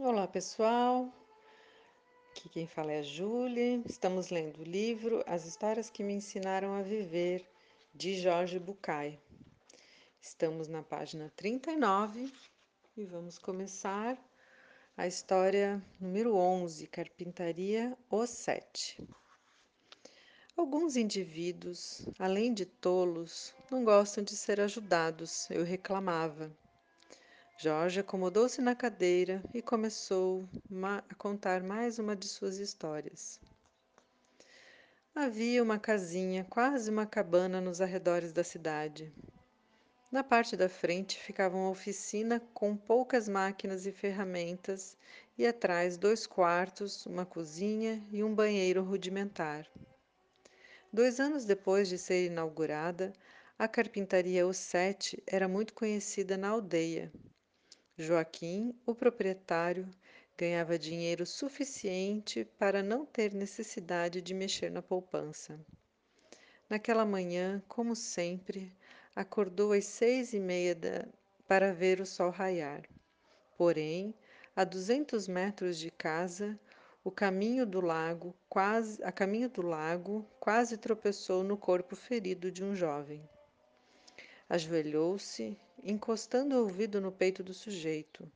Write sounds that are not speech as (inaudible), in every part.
Olá pessoal, aqui quem fala é a Julie. Estamos lendo o livro As Histórias que Me Ensinaram a Viver, de Jorge Bucay. Estamos na página 39 e vamos começar a história número 11, Carpintaria O Sete. Alguns indivíduos, além de tolos, não gostam de ser ajudados, eu reclamava. Jorge acomodou-se na cadeira e começou a contar mais uma de suas histórias. Havia uma casinha, quase uma cabana, nos arredores da cidade. Na parte da frente ficava uma oficina com poucas máquinas e ferramentas, e atrás dois quartos, uma cozinha e um banheiro rudimentar. Dois anos depois de ser inaugurada, a carpintaria O Sete era muito conhecida na aldeia Joaquim, o proprietário, ganhava dinheiro suficiente para não ter necessidade de mexer na poupança. Naquela manhã, como sempre, acordou às seis e meia da, para ver o sol raiar. Porém, a duzentos metros de casa, o caminho do lago quase, a caminho do lago, quase tropeçou no corpo ferido de um jovem. Ajoelhou-se, encostando o ouvido no peito do sujeito.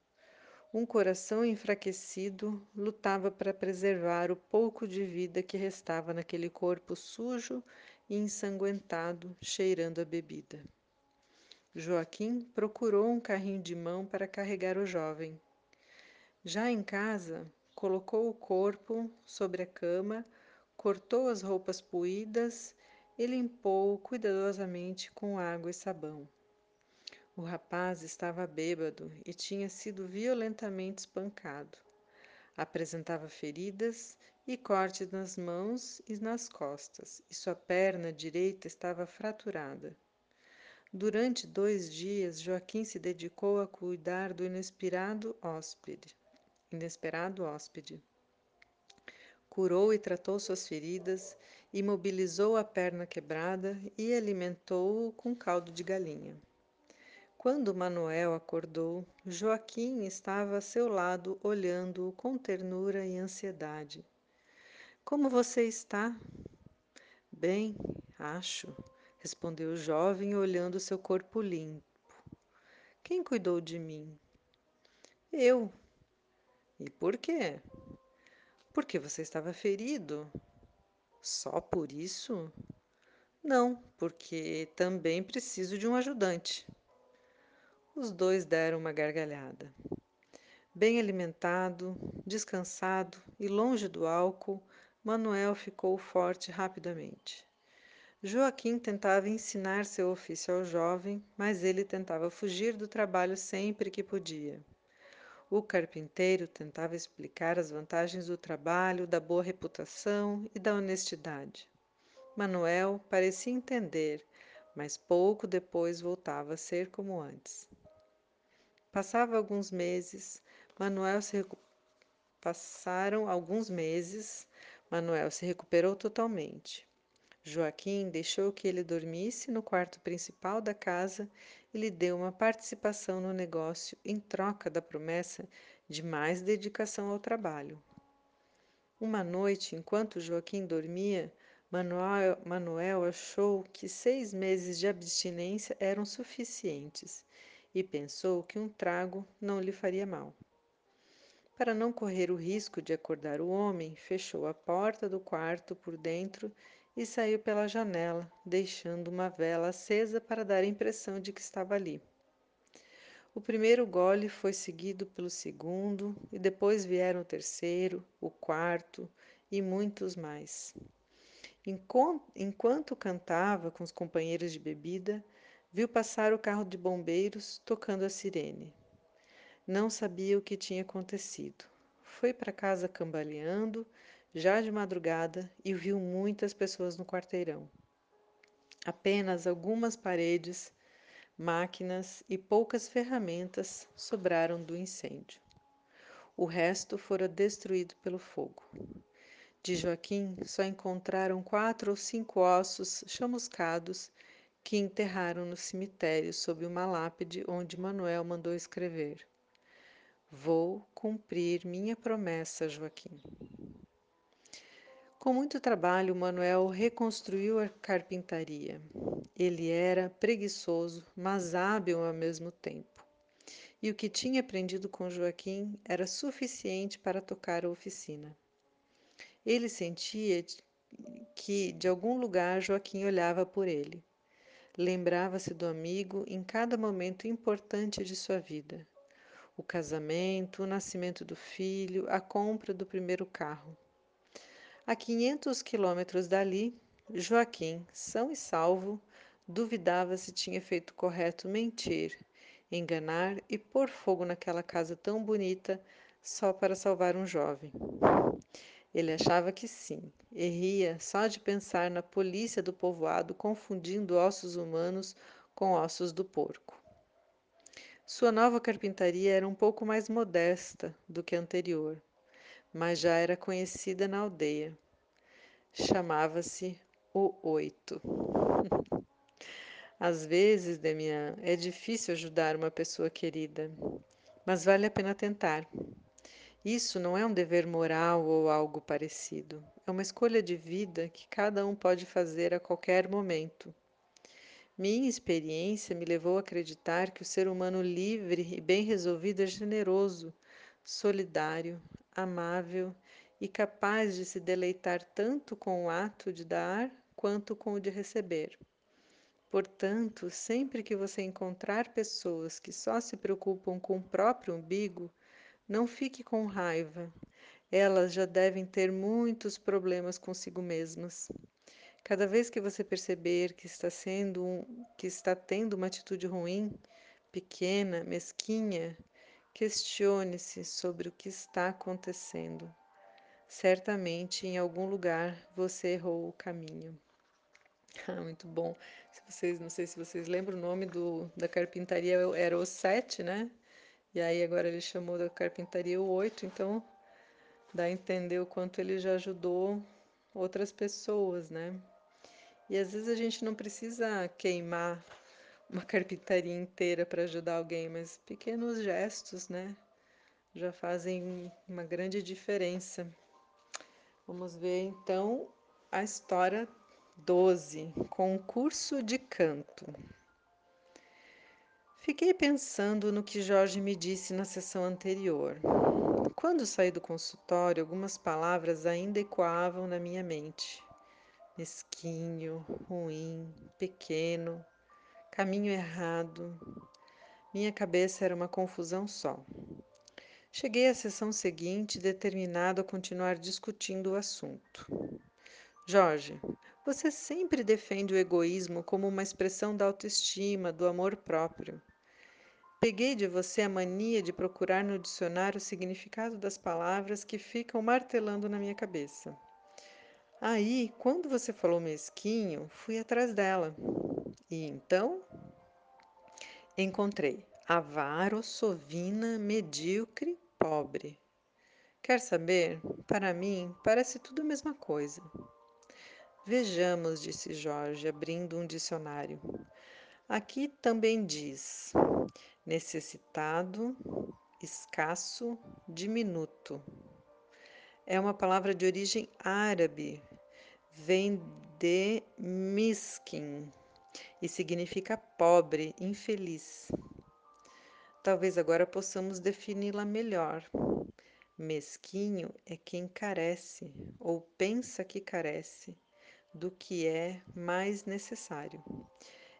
Um coração enfraquecido lutava para preservar o pouco de vida que restava naquele corpo sujo e ensanguentado, cheirando a bebida. Joaquim procurou um carrinho de mão para carregar o jovem. Já em casa, colocou o corpo sobre a cama, cortou as roupas poídas e limpou-o cuidadosamente com água e sabão. O rapaz estava bêbado e tinha sido violentamente espancado. Apresentava feridas e cortes nas mãos e nas costas, e sua perna direita estava fraturada. Durante dois dias, Joaquim se dedicou a cuidar do inesperado hóspede. Inesperado hóspede. Curou e tratou suas feridas, imobilizou a perna quebrada e alimentou-o com caldo de galinha. Quando Manuel acordou, Joaquim estava a seu lado, olhando-o com ternura e ansiedade. Como você está? Bem, acho, respondeu o jovem, olhando seu corpo limpo. Quem cuidou de mim? Eu. E por quê? Porque você estava ferido. Só por isso? Não, porque também preciso de um ajudante. Os dois deram uma gargalhada. Bem alimentado, descansado e longe do álcool, Manuel ficou forte rapidamente. Joaquim tentava ensinar seu ofício ao jovem, mas ele tentava fugir do trabalho sempre que podia. O carpinteiro tentava explicar as vantagens do trabalho, da boa reputação e da honestidade. Manuel parecia entender, mas pouco depois voltava a ser como antes. Passava alguns meses, Manuel se recu... passaram alguns meses, Manuel se recuperou totalmente. Joaquim deixou que ele dormisse no quarto principal da casa e lhe deu uma participação no negócio em troca da promessa de mais dedicação ao trabalho. Uma noite, enquanto Joaquim dormia, Manuel, Manuel achou que seis meses de abstinência eram suficientes e pensou que um trago não lhe faria mal. Para não correr o risco de acordar o homem, fechou a porta do quarto por dentro e saiu pela janela, deixando uma vela acesa para dar a impressão de que estava ali. O primeiro gole foi seguido pelo segundo, e depois vieram o terceiro, o quarto e muitos mais. Enquanto cantava com os companheiros de bebida, viu passar o carro de bombeiros tocando a sirene. Não sabia o que tinha acontecido. Foi para casa cambaleando, já de madrugada, e viu muitas pessoas no quarteirão. Apenas algumas paredes, máquinas e poucas ferramentas sobraram do incêndio. O resto fora destruído pelo fogo. De Joaquim só encontraram quatro ou cinco ossos chamuscados que enterraram no cemitério sob uma lápide onde Manuel mandou escrever: Vou cumprir minha promessa, Joaquim. Com muito trabalho, Manuel reconstruiu a carpintaria. Ele era preguiçoso, mas hábil ao mesmo tempo. E o que tinha aprendido com Joaquim era suficiente para tocar a oficina. Ele sentia que, de algum lugar, Joaquim olhava por ele. Lembrava-se do amigo em cada momento importante de sua vida o casamento, o nascimento do filho, a compra do primeiro carro. A 500 quilômetros dali, Joaquim, são e salvo, duvidava se tinha feito correto mentir, enganar e pôr fogo naquela casa tão bonita só para salvar um jovem. Ele achava que sim, e ria só de pensar na polícia do povoado confundindo ossos humanos com ossos do porco. Sua nova carpintaria era um pouco mais modesta do que a anterior, mas já era conhecida na aldeia. Chamava-se o Oito. Às vezes, Demian, é difícil ajudar uma pessoa querida, mas vale a pena tentar. Isso não é um dever moral ou algo parecido. É uma escolha de vida que cada um pode fazer a qualquer momento. Minha experiência me levou a acreditar que o ser humano livre e bem resolvido é generoso, solidário, amável e capaz de se deleitar tanto com o ato de dar quanto com o de receber. Portanto, sempre que você encontrar pessoas que só se preocupam com o próprio umbigo, não fique com raiva. Elas já devem ter muitos problemas consigo mesmas. Cada vez que você perceber que está sendo um, que está tendo uma atitude ruim, pequena, mesquinha, questione-se sobre o que está acontecendo. Certamente em algum lugar você errou o caminho. Ah, (laughs) muito bom. Se vocês, não sei se vocês lembram o nome do, da carpintaria era o 7, né? E aí agora ele chamou da carpintaria o 8, então dá a entender o quanto ele já ajudou outras pessoas, né? E às vezes a gente não precisa queimar uma carpintaria inteira para ajudar alguém, mas pequenos gestos, né? Já fazem uma grande diferença. Vamos ver então a história 12, concurso de canto. Fiquei pensando no que Jorge me disse na sessão anterior. Quando saí do consultório, algumas palavras ainda ecoavam na minha mente mesquinho, ruim, pequeno, caminho errado. Minha cabeça era uma confusão só. Cheguei à sessão seguinte determinado a continuar discutindo o assunto. Jorge, você sempre defende o egoísmo como uma expressão da autoestima, do amor próprio. Peguei de você a mania de procurar no dicionário o significado das palavras que ficam martelando na minha cabeça. Aí, quando você falou mesquinho, fui atrás dela. E então encontrei avaro, sovina, medíocre, pobre. Quer saber? Para mim, parece tudo a mesma coisa. Vejamos, disse Jorge, abrindo um dicionário. Aqui também diz necessitado, escasso, diminuto. É uma palavra de origem árabe, vem de miskin e significa pobre, infeliz. Talvez agora possamos defini-la melhor. Mesquinho é quem carece ou pensa que carece do que é mais necessário.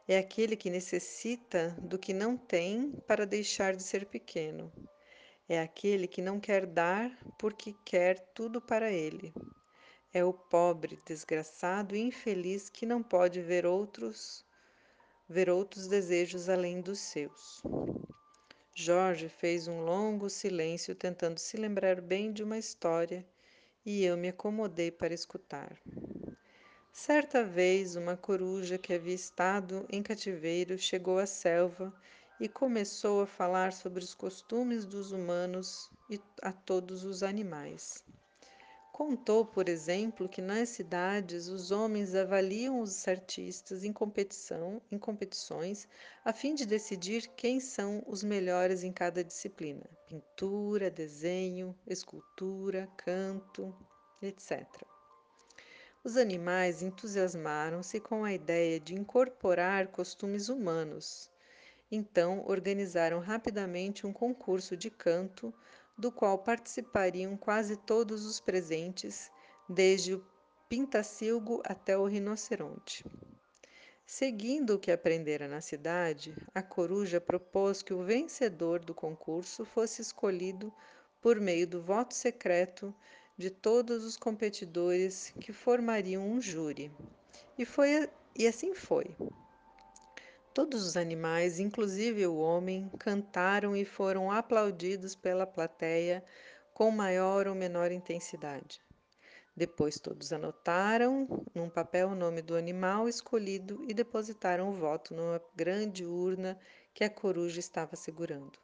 É aquele que necessita do que não tem para deixar de ser pequeno. É aquele que não quer dar porque quer tudo para ele. É o pobre, desgraçado e infeliz que não pode ver outros ver outros desejos além dos seus. Jorge fez um longo silêncio tentando se lembrar bem de uma história e eu me acomodei para escutar. Certa vez, uma coruja que havia estado em cativeiro chegou à selva e começou a falar sobre os costumes dos humanos e a todos os animais. Contou, por exemplo, que nas cidades os homens avaliam os artistas em competição, em competições, a fim de decidir quem são os melhores em cada disciplina: pintura, desenho, escultura, canto, etc. Os animais entusiasmaram-se com a ideia de incorporar costumes humanos. Então organizaram rapidamente um concurso de canto, do qual participariam quase todos os presentes, desde o pintacilgo até o rinoceronte. Seguindo o que aprendera na cidade, a coruja propôs que o vencedor do concurso fosse escolhido por meio do voto secreto de todos os competidores que formariam um júri. E, foi, e assim foi. Todos os animais, inclusive o homem, cantaram e foram aplaudidos pela plateia com maior ou menor intensidade. Depois todos anotaram num papel o nome do animal escolhido e depositaram o voto numa grande urna que a coruja estava segurando.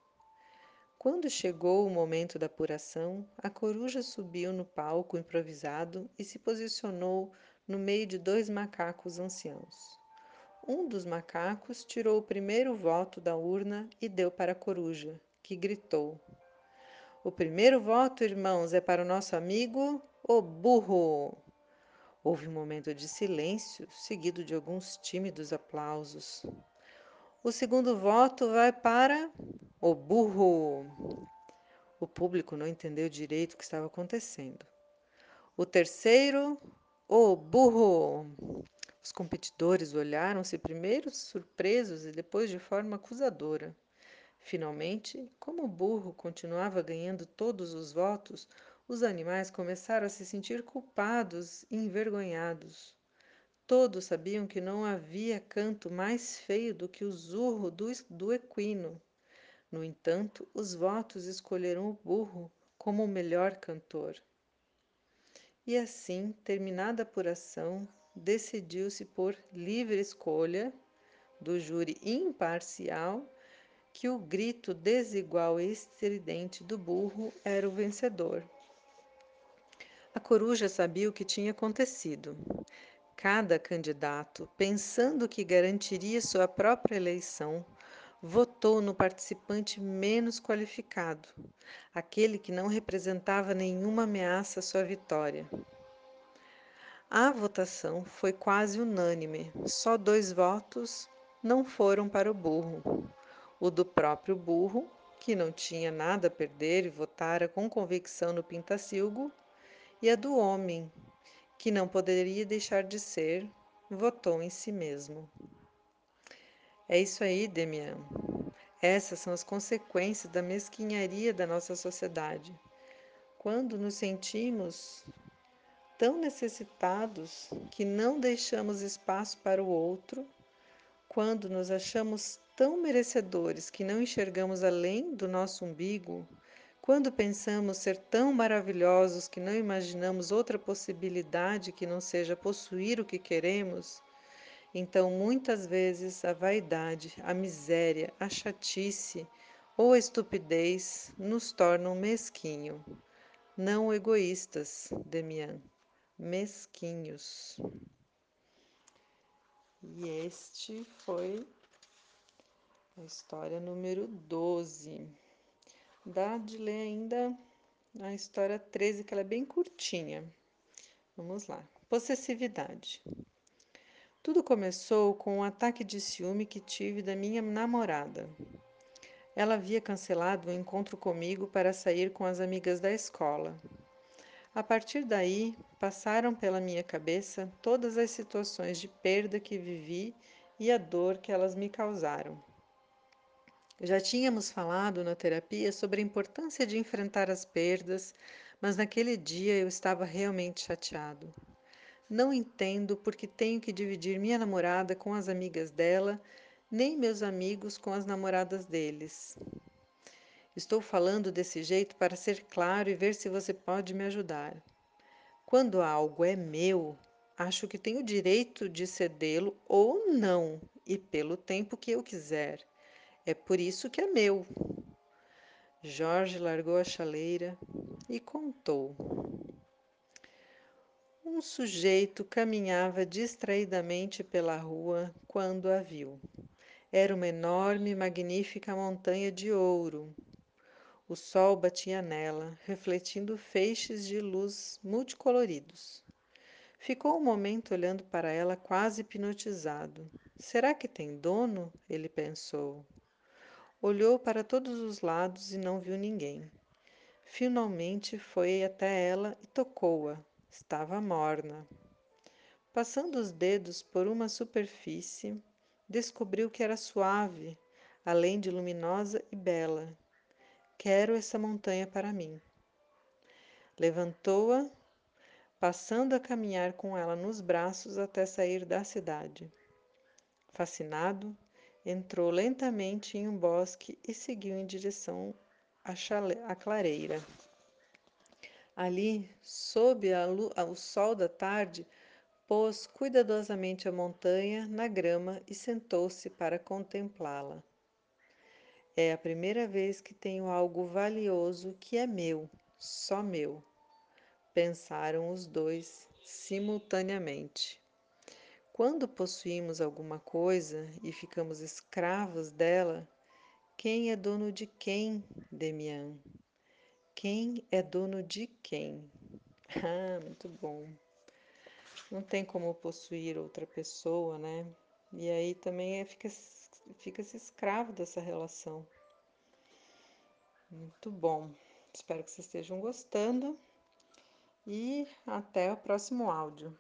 Quando chegou o momento da apuração, a coruja subiu no palco improvisado e se posicionou no meio de dois macacos anciãos. Um dos macacos tirou o primeiro voto da urna e deu para a coruja, que gritou: O primeiro voto, irmãos, é para o nosso amigo, o burro. Houve um momento de silêncio, seguido de alguns tímidos aplausos. O segundo voto vai para o burro. O público não entendeu direito o que estava acontecendo. O terceiro, o burro. Os competidores olharam-se primeiro surpresos e depois de forma acusadora. Finalmente, como o burro continuava ganhando todos os votos, os animais começaram a se sentir culpados e envergonhados. Todos sabiam que não havia canto mais feio do que o zurro do, do equino. No entanto, os votos escolheram o burro como o melhor cantor. E assim, terminada a apuração, decidiu-se por livre escolha do júri imparcial que o grito desigual e estridente do burro era o vencedor. A coruja sabia o que tinha acontecido. Cada candidato, pensando que garantiria sua própria eleição, votou no participante menos qualificado, aquele que não representava nenhuma ameaça à sua vitória. A votação foi quase unânime, só dois votos não foram para o burro. O do próprio burro, que não tinha nada a perder e votara com convicção no Pintacilgo, e a do homem, que não poderia deixar de ser, votou em si mesmo. É isso aí, Demian. Essas são as consequências da mesquinharia da nossa sociedade. Quando nos sentimos tão necessitados que não deixamos espaço para o outro, quando nos achamos tão merecedores que não enxergamos além do nosso umbigo, quando pensamos ser tão maravilhosos que não imaginamos outra possibilidade que não seja possuir o que queremos, então muitas vezes a vaidade, a miséria, a chatice ou a estupidez nos tornam mesquinho, não egoístas, Demian, mesquinhos. E este foi a história número 12. Dá de ler ainda a história 13, que ela é bem curtinha. Vamos lá. Possessividade. Tudo começou com um ataque de ciúme que tive da minha namorada. Ela havia cancelado o encontro comigo para sair com as amigas da escola. A partir daí, passaram pela minha cabeça todas as situações de perda que vivi e a dor que elas me causaram. Já tínhamos falado na terapia sobre a importância de enfrentar as perdas, mas naquele dia eu estava realmente chateado. Não entendo porque tenho que dividir minha namorada com as amigas dela, nem meus amigos com as namoradas deles. Estou falando desse jeito para ser claro e ver se você pode me ajudar. Quando algo é meu, acho que tenho o direito de cedê-lo ou não, e pelo tempo que eu quiser. É por isso que é meu. Jorge largou a chaleira e contou. Um sujeito caminhava distraidamente pela rua quando a viu. Era uma enorme e magnífica montanha de ouro. O sol batia nela, refletindo feixes de luz multicoloridos. Ficou um momento olhando para ela, quase hipnotizado. Será que tem dono? Ele pensou. Olhou para todos os lados e não viu ninguém. Finalmente foi até ela e tocou-a. Estava morna. Passando os dedos por uma superfície, descobriu que era suave, além de luminosa e bela. Quero essa montanha para mim. Levantou-a, passando a caminhar com ela nos braços até sair da cidade. Fascinado, entrou lentamente em um bosque e seguiu em direção à, à clareira. Ali, sob o sol da tarde, pôs cuidadosamente a montanha na grama e sentou-se para contemplá-la. É a primeira vez que tenho algo valioso que é meu, só meu, pensaram os dois simultaneamente. Quando possuímos alguma coisa e ficamos escravos dela, quem é dono de quem, Demian? Quem é dono de quem? (laughs) Ah, muito bom. Não tem como possuir outra pessoa, né? E aí também é, fica, fica se escravo dessa relação. Muito bom. Espero que vocês estejam gostando. E até o próximo áudio.